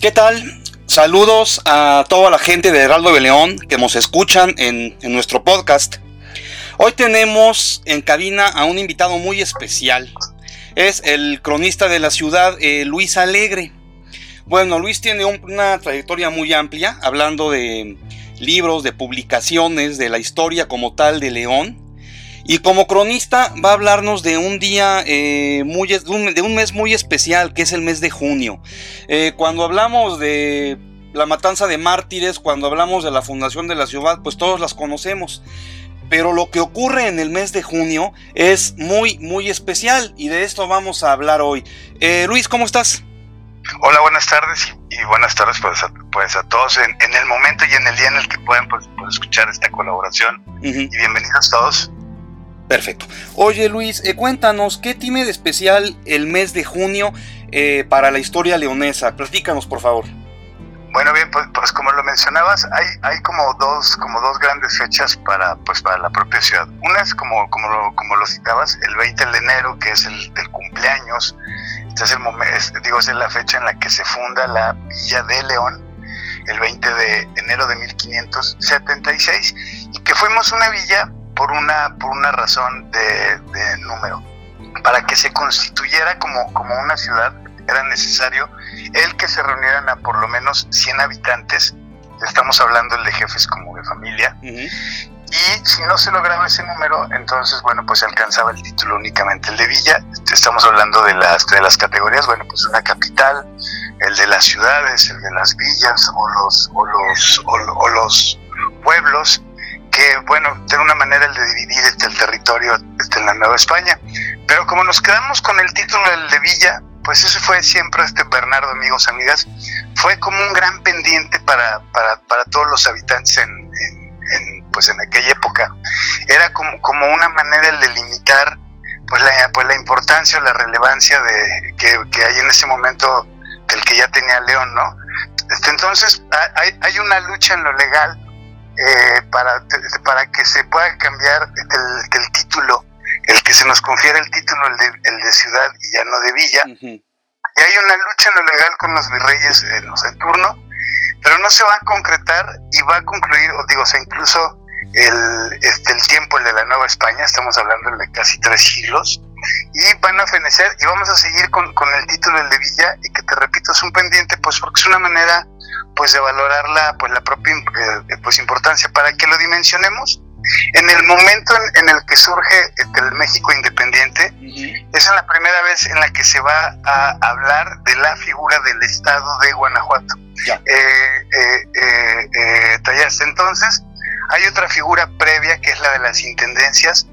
¿Qué tal? Saludos a toda la gente de Heraldo de León que nos escuchan en, nuestro podcast. Hoy tenemos en cabina a un invitado muy especial. Es el cronista de la ciudad, eh, Luis Alegre. Bueno, Luis tiene una trayectoria muy amplia, hablando de libros, de publicaciones, de la historia como tal de León. Y como cronista va a hablarnos de un día, eh, muy, de un, mes muy especial, que es el mes de junio. Eh, cuando hablamos de la matanza de mártires, cuando hablamos de la fundación de la ciudad, pues todos las conocemos. Pero lo que ocurre en el mes de junio es muy, muy especial y de esto vamos a hablar hoy. Eh, Luis, ¿cómo estás? Hola, buenas tardes y, buenas tardes pues a, pues a todos en, el momento y en el día en el que pueden pues, pues escuchar esta colaboración. Y bienvenidos todos. Perfecto. Oye Luis, eh, cuéntanos, ¿qué tiene de especial el mes de junio eh, para la historia leonesa? Platícanos, por favor. Bueno, bien, pues, pues, como lo mencionabas, hay, hay como dos, como dos grandes fechas para, pues, para la propia ciudad. Una es como, como, lo, como lo citabas, el 20 de enero, que es el del cumpleaños. Este es el momento, digo, es la fecha en la que se funda la Villa de León, el 20 de enero de 1576, y que fuimos una villa por una, por una razón de, número. Para que se constituyera como, como una ciudad era necesario el que se reunieran a por lo menos 100 habitantes, estamos hablando de jefes como de familia, y si no se lograba ese número, entonces, bueno, pues se alcanzaba el título únicamente el de villa, estamos hablando de las, de las categorías, bueno, pues una capital, el de las ciudades, el de las villas o los, o los, o los pueblos, que, bueno, de una manera el de dividir este, el territorio este, en la Nueva España. Pero como nos quedamos con el título del de Villa, pues eso fue siempre, este Bernardo, amigos, amigas, fue como un gran pendiente para, para, para todos los habitantes en, pues en aquella época. Era como, como una manera de limitar pues la, pues la importancia o la relevancia de, que, que hay en ese momento del que ya tenía León, ¿no? Este, entonces hay, hay una lucha en lo legal eh, para, para que se pueda cambiar el, título, el que se nos confiera el título, el de, el de ciudad y ya no de villa. Y hay una lucha en lo legal con los virreyes en, los, turno, pero no se va a concretar y va a concluir, o digo, o sea, incluso el, este, el tiempo, el de la Nueva España, estamos hablando de casi tres siglos, y van a fenecer y vamos a seguir con, con el título el de Villa, y que te repito, es un pendiente, pues porque es una manera pues de valorar la, pues, la propia eh, pues, importancia. Para que lo dimensionemos, en el momento en, el que surge el México independiente, es la primera vez en la que se va a hablar de la figura del Estado de Guanajuato. Eh, eh, entonces, hay otra figura previa que es la de las intendencias,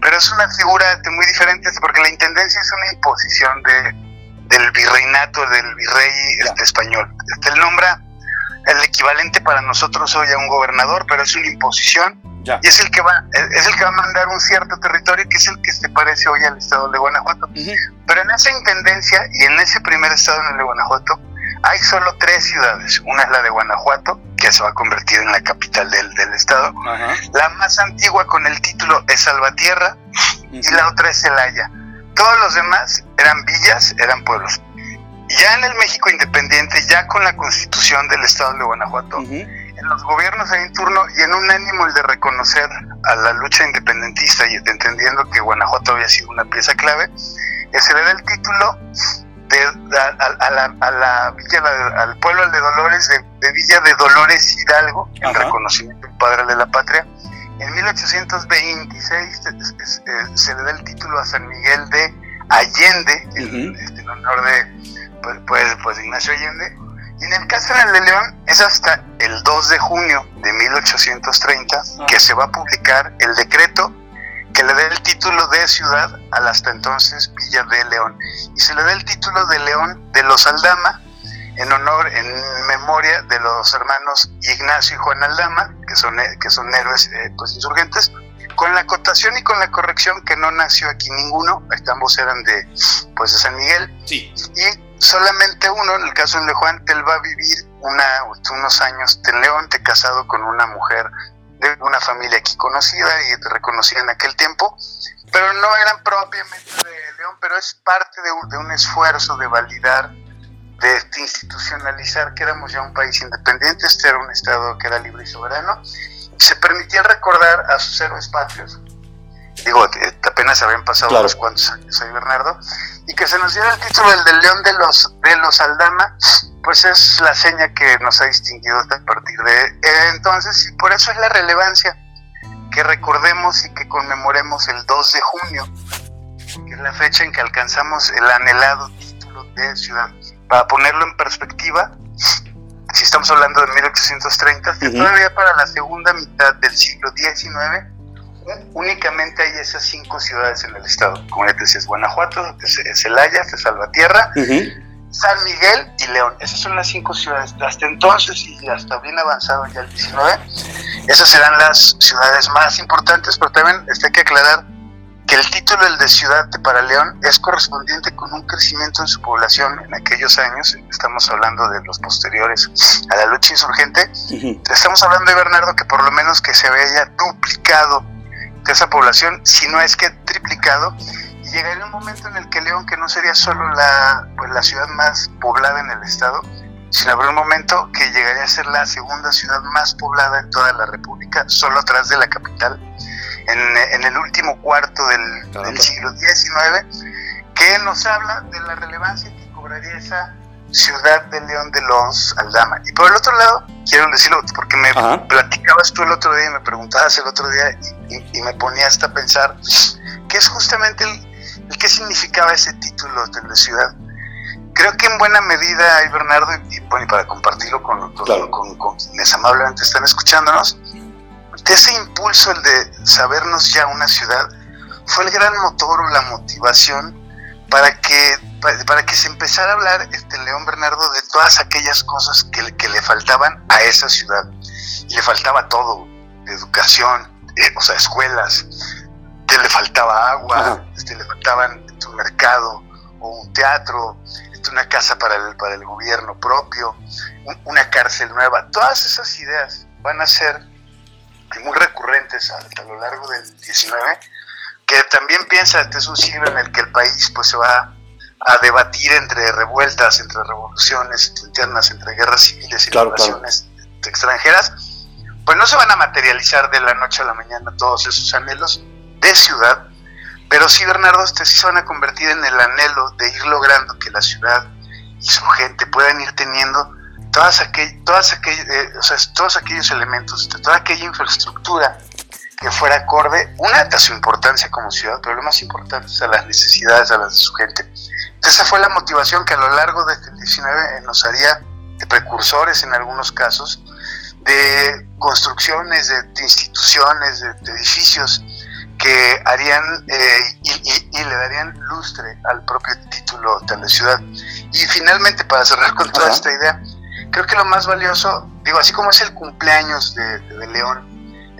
pero es una figura muy diferente porque la intendencia es una imposición de, del virreinato, del virrey este, español. Este, él nombra el equivalente para nosotros hoy a un gobernador, pero es una imposición y es el que va es el que va a mandar un cierto territorio que es el que se parece hoy al estado de Guanajuato. Pero en esa intendencia y en ese primer estado en el de Guanajuato hay solo tres ciudades. Una es la de Guanajuato, que se va a convertir en la capital del, del estado. La más antigua con el título es Salvatierra y la otra es Celaya. Todos los demás eran villas, eran pueblos. Ya en el México independiente, ya con la constitución del Estado de Guanajuato, en los gobiernos en turno y en un ánimo el de reconocer a la lucha independentista y entendiendo que Guanajuato había sido una pieza clave, se le da el título de, a, la, villa, al pueblo de Dolores, de, Villa de Dolores Hidalgo, en reconocimiento del padre de la patria. En 1826 eh, se le da el título a San Miguel de Allende, este, en honor de pues, pues, pues Ignacio Allende. Y en el caso de León es hasta el 2 de junio de 1830 ah. que se va a publicar el decreto que le dé el título de ciudad a la hasta entonces Villa de León. Y se le da el título de León de los Aldama en honor, en memoria de los hermanos Ignacio y Juan Aldama, que son, que son héroes eh, pues, insurgentes, con la acotación y con la corrección que no nació aquí ninguno, ambos eran de, pues, de San Miguel. Sí. Y solamente uno, en el caso de Juan, él va a vivir una, unos años en León, te casado con una mujer de una familia aquí conocida y reconocida en aquel tiempo, pero no eran propiamente de León, pero es parte de un, de un esfuerzo de validar de institucionalizar que éramos ya un país independiente, este era un Estado que era libre y soberano, se permitía recordar a sus héroes patrios, digo, apenas habían pasado unos cuantos años ahí, Bernardo, y que se nos diera el título del, del León de los, de los Aldama, pues es la seña que nos ha distinguido a partir de eh, entonces, y por eso es la relevancia que recordemos y que conmemoremos el 2 de junio, que es la fecha en que alcanzamos el anhelado título de ciudad. Para ponerlo en perspectiva, si estamos hablando de 1830, todavía para la segunda mitad del siglo XIX, únicamente hay esas cinco ciudades en el estado. Como ya te decía, es Guanajuato, es, Celaya, es Salvatierra, San Miguel y León. Esas son las cinco ciudades. Hasta entonces y hasta bien avanzado ya el 19, esas serán las ciudades más importantes, pero también hay que aclarar que el título del de ciudad para León es correspondiente con un crecimiento en su población en aquellos años, estamos hablando de los posteriores a la lucha insurgente, estamos hablando de Bernardo que por lo menos que se había duplicado de esa población, si no es que triplicado, y llegaría un momento en el que León, que no sería solo la, pues, la ciudad más poblada en el estado, sino habrá un momento que llegaría a ser la segunda ciudad más poblada en toda la República, solo atrás de la capital, en, en el último cuarto del, del siglo XIX, que nos habla de la relevancia que cobraría esa Ciudad de León de los Aldama. Y por el otro lado, quiero decirlo, porque me platicabas tú el otro día y me preguntabas el otro día y, me ponías a pensar, ¿qué es justamente el, el qué significaba ese título de la ciudad? Creo que en buena medida, y Bernardo, y, para compartirlo con, con, con, quienes amablemente están escuchándonos, ese impulso, el de sabernos ya una ciudad, fue el gran motor o la motivación para que para, que se empezara a hablar este León Bernardo de todas aquellas cosas que, que le faltaban a esa ciudad. Y le faltaba todo, educación, eh, o sea, escuelas, que le faltaba agua, este, le faltaban este, un mercado o un teatro, este, una casa para el, para el gobierno propio, una cárcel nueva. Todas esas ideas van a ser muy recurrentes a, a lo largo del 19, que también piensa que es un siglo en el que el país pues se va a debatir entre revueltas, entre revoluciones internas, entre guerras civiles y claro, extranjeras, pues no se van a materializar de la noche a la mañana todos esos anhelos de ciudad, pero sí, Bernardo, este sí se van a convertir en el anhelo de ir logrando que la ciudad y su gente puedan ir teniendo todas aquel, todas aquel, eh, o sea, todos aquellos elementos, toda aquella infraestructura que fuera acorde, una de su importancia como ciudad, pero lo más importante es a las necesidades a las de su gente. Esa fue la motivación que a lo largo de este 19 nos haría de precursores en algunos casos, de construcciones, de, instituciones, de, edificios que harían eh, y, le darían lustre al propio título de la ciudad. Y finalmente, para cerrar con toda esta idea, creo que lo más valioso, digo, así como es el cumpleaños de, de León,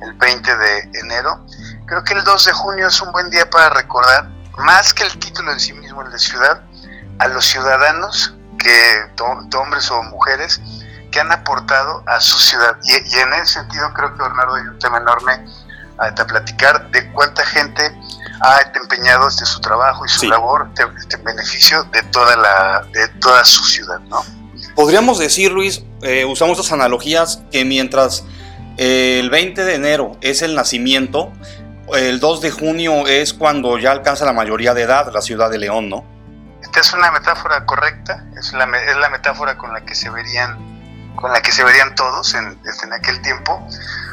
el 20 de enero, creo que el 2 de junio es un buen día para recordar, más que el título en sí mismo, el de ciudad, a los ciudadanos, que hombres o mujeres, que han aportado a su ciudad. Y, en ese sentido creo que Bernardo hay un tema enorme a, platicar de cuánta gente ha empeñado desde su trabajo y su labor en beneficio de toda la de toda su ciudad, ¿no? Podríamos decir, Luis, eh, usamos estas analogías que mientras eh, el 20 de enero es el nacimiento, el 2 de junio es cuando ya alcanza la mayoría de edad la ciudad de León, ¿no? Esta es una metáfora correcta, es la, es la metáfora con la que se verían con la que se verían todos en, en aquel tiempo,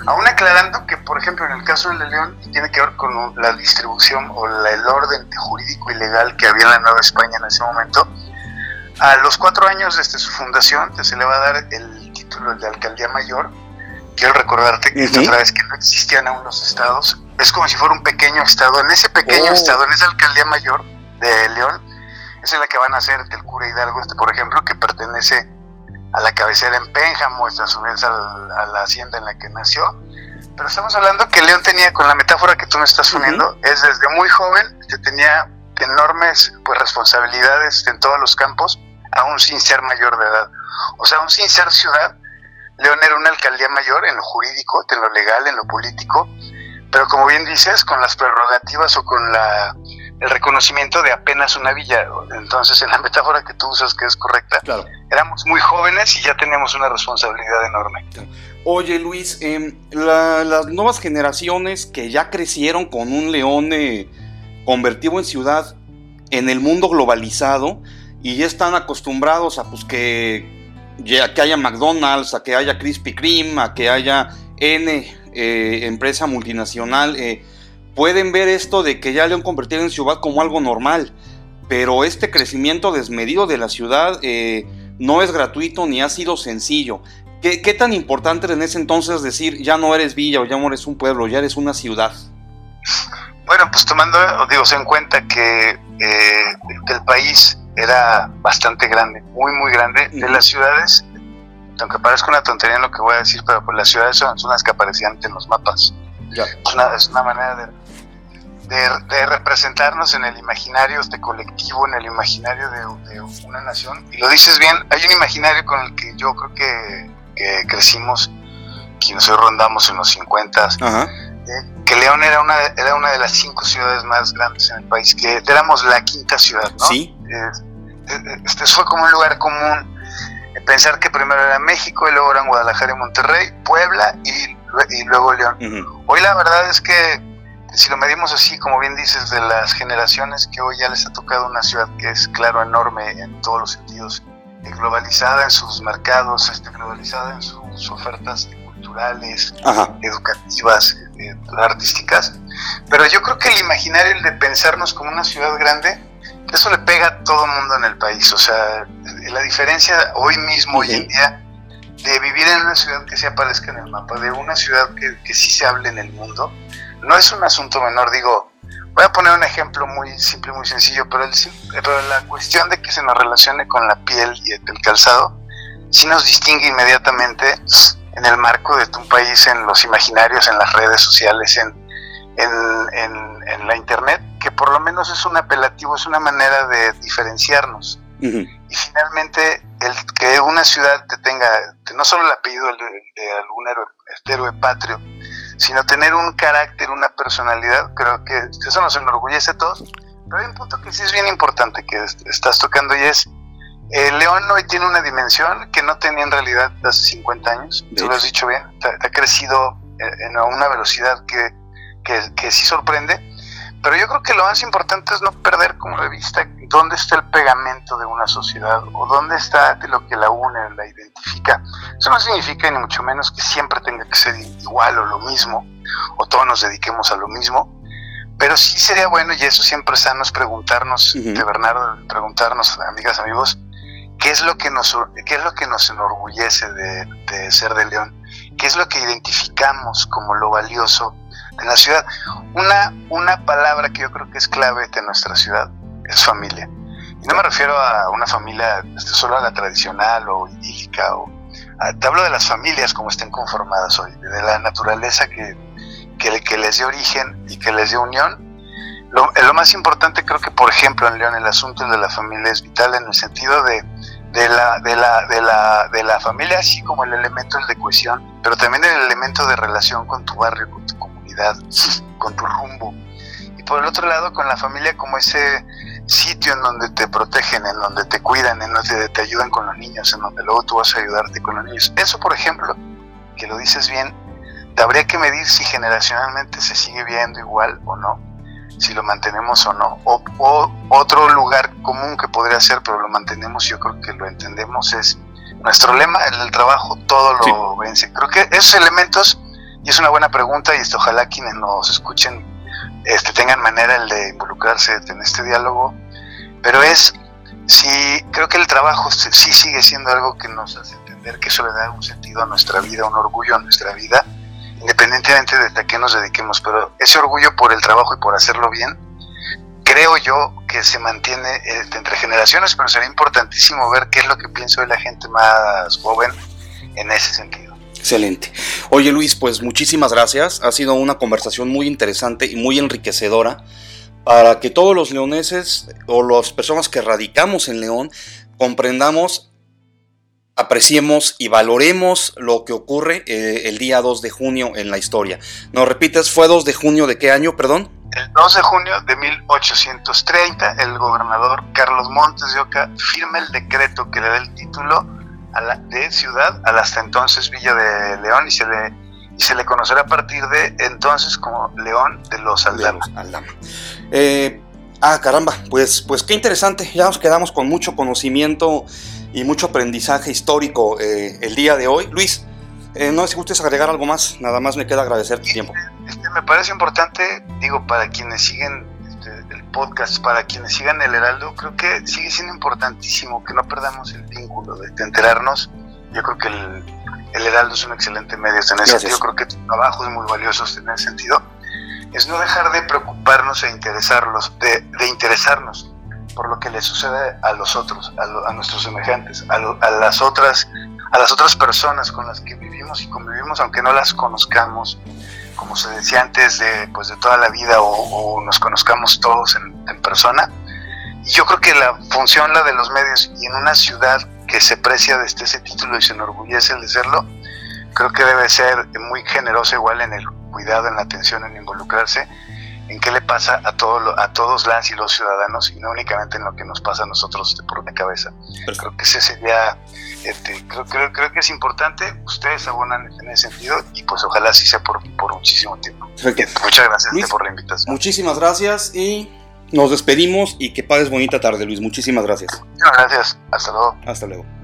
aún aclarando que, por ejemplo, en el caso de León tiene que ver con la distribución o el orden jurídico y legal que había en la Nueva España en ese momento. A los cuatro años desde su fundación se le va a dar el título de alcaldía mayor. Quiero recordarte que otra vez que no existían aún los estados. Es como si fuera un pequeño estado. En ese pequeño oh. estado, en esa alcaldía mayor de León, es la que van a hacer del cura Hidalgo, este, por ejemplo, que pertenece a la cabecera en Pénjamo, a su vez a la, hacienda en la que nació. Pero estamos hablando que León tenía, con la metáfora que tú me estás poniendo, es desde muy joven, que tenía enormes pues, responsabilidades en todos los campos, aún sin ser mayor de edad. O sea, aún sin ser ciudad, León era una alcaldía mayor en lo jurídico, en lo legal, en lo político, pero como bien dices, con las prerrogativas o con la el reconocimiento de apenas una villa. Entonces, en la metáfora que tú usas, que es correcta, éramos muy jóvenes y ya teníamos una responsabilidad enorme. Oye Luis, em, las nuevas generaciones que ya crecieron con un león eh, convertido en ciudad en el mundo globalizado y ya están acostumbrados a pues que, que haya McDonald's, a que haya Krispy Kreme, a que haya N eh, empresa multinacional, eh, pueden ver esto de que ya León convertido en ciudad como algo normal, pero este crecimiento desmedido de la ciudad no es gratuito ni ha sido sencillo. ¿Qué, tan importante en ese entonces decir ya no eres villa o ya no eres un pueblo, ya eres una ciudad? Bueno, pues tomando, digo, en cuenta que eh, el país era bastante grande, muy, muy grande, de las ciudades, aunque parezca una tontería en lo que voy a decir, pero pues las ciudades son, son las que aparecían en los mapas. Ya. Es, una, es una manera de de, representarnos en el imaginario este colectivo, en el imaginario de, una nación. Y lo dices bien, hay un imaginario con el que yo creo que, crecimos, quienes hoy rondamos en los 50, eh, que León era una, era una de las cinco ciudades más grandes en el país, que éramos la quinta ciudad, ¿no? Sí. Este fue como un lugar común pensar que primero era México y luego eran Guadalajara y Monterrey, Puebla y, y luego León. Hoy la verdad es que si lo medimos así, como bien dices, de las generaciones que hoy ya les ha tocado una ciudad que es, claro, enorme en todos los sentidos, eh, globalizada en sus mercados, este, globalizada en sus ofertas culturales, educativas, eh, artísticas. Pero yo creo que el imaginario, el de pensarnos como una ciudad grande, eso le pega a todo el mundo en el país. O sea, la diferencia hoy mismo, hoy en día, de vivir en una ciudad que se aparezca en el mapa, de una ciudad que, que sí se hable en el mundo, no es un asunto menor, digo, voy a poner un ejemplo muy simple, muy sencillo, pero, el, la cuestión de que se nos relacione con la piel y el calzado, sí nos distingue inmediatamente en el marco de un país, en los imaginarios, en las redes sociales, en, en, la internet, que por lo menos es un apelativo, es una manera de diferenciarnos. Y finalmente, el que una ciudad te tenga no solo el apellido de, de algún héroe, héroe patrio, sino tener un carácter, una personalidad, creo que eso nos enorgullece a todos. Pero hay un punto que sí es bien importante que estás tocando y es, el León hoy tiene una dimensión que no tenía en realidad hace 50 años, tú lo has dicho bien, ha, crecido en una velocidad que, que, que sí sorprende, pero yo creo que lo más importante es no perder como revista dónde está el pegamento de una sociedad o dónde está de lo que la une, la identifica. Eso no significa ni mucho menos que siempre tenga que ser igual o lo mismo, o todos nos dediquemos a lo mismo, pero sí sería bueno, y eso siempre es sano, preguntarnos, de Bernardo, preguntarnos, amigas, amigos, ¿qué es lo que nos, qué es lo que nos enorgullece de, de ser de León? ¿Qué es lo que identificamos como lo valioso en la ciudad. Una, una palabra que yo creo que es clave de nuestra ciudad es familia. Y no me refiero a una familia este, solo a la tradicional o idílica. O, te hablo de las familias como estén conformadas hoy, de la naturaleza que, que, que les dio origen y que les dio unión. Lo, lo, más importante creo que, por ejemplo, en León el asunto de la familia es vital en el sentido de, de, la, de, la, de, la, de la familia, así como el elemento de cohesión, pero también el elemento de relación con tu barrio, con tu con tu rumbo. Y por el otro lado, con la familia como ese sitio en donde te protegen, en donde te cuidan, en donde te ayudan con los niños, en donde luego tú vas a ayudarte con los niños. Eso, por ejemplo, que lo dices bien, te habría que medir si generacionalmente se sigue viendo igual o no, si lo mantenemos o no. O, otro lugar común que podría ser, pero lo mantenemos, yo creo que lo entendemos, es nuestro lema, en el trabajo todo lo vence. Creo que esos elementos y es una buena pregunta y esto, ojalá quienes nos escuchen este, tengan manera de involucrarse en este diálogo. Pero es, si creo que el trabajo sí sigue siendo algo que nos hace entender que eso le da un sentido a nuestra vida, un orgullo a nuestra vida, independientemente de a qué nos dediquemos. Pero ese orgullo por el trabajo y por hacerlo bien, creo yo que se mantiene este, entre generaciones, pero sería importantísimo ver qué es lo que piensa hoy la gente más joven en ese sentido. Excelente. Oye Luis, pues muchísimas gracias. Ha sido una conversación muy interesante y muy enriquecedora para que todos los leoneses o las personas que radicamos en León comprendamos, apreciemos y valoremos lo que ocurre eh, el día 2 de junio en la historia. ¿Nos repites, fue 2 de junio de qué año, perdón? el 2 de junio de 1830, el gobernador Carlos Montes de Oca firma el decreto que le da el título a la, de ciudad a la hasta entonces Villa de León y se le, y se le conocerá a partir de entonces como León de los Aldama. Aldama. Eh, ah, caramba, pues, pues qué interesante, ya nos quedamos con mucho conocimiento y mucho aprendizaje histórico eh, el día de hoy. Luis, eh, no sé si gustes agregar algo más, nada más me queda agradecer tu tiempo. Este, me parece importante, digo, para quienes siguen este, el podcast, para quienes sigan el Heraldo, creo que sigue siendo importantísimo que no perdamos el vínculo de, enterarnos. Yo creo que el, Heraldo es un excelente medio en ese sentido, creo que tu trabajo es muy valioso en ese sentido. Es no dejar de preocuparnos e interesarlos, de, de interesarnos por lo que le sucede a los otros, a, nuestros semejantes, a, a, las otras, a las otras personas con las que vivimos y convivimos, aunque no las conozcamos, como se decía antes, de, pues de toda la vida o, nos conozcamos todos en, persona. Y yo creo que la función, la de los medios, y en una ciudad que se precia desde ese título y se enorgullece de serlo, creo que debe ser muy generosa igual en el cuidado, en la atención, en involucrarse en qué le pasa a, todo a todos las y los ciudadanos y no únicamente en lo que nos pasa a nosotros por la cabeza. Creo que ese sería, este, creo, creo, creo, que es importante, ustedes abonan en ese sentido y pues ojalá así sea por, por muchísimo tiempo. Muchas gracias por la invitación. Muchísimas gracias y nos despedimos y que pases bonita tarde Luis, muchísimas gracias. Muchas gracias, hasta luego. Hasta luego.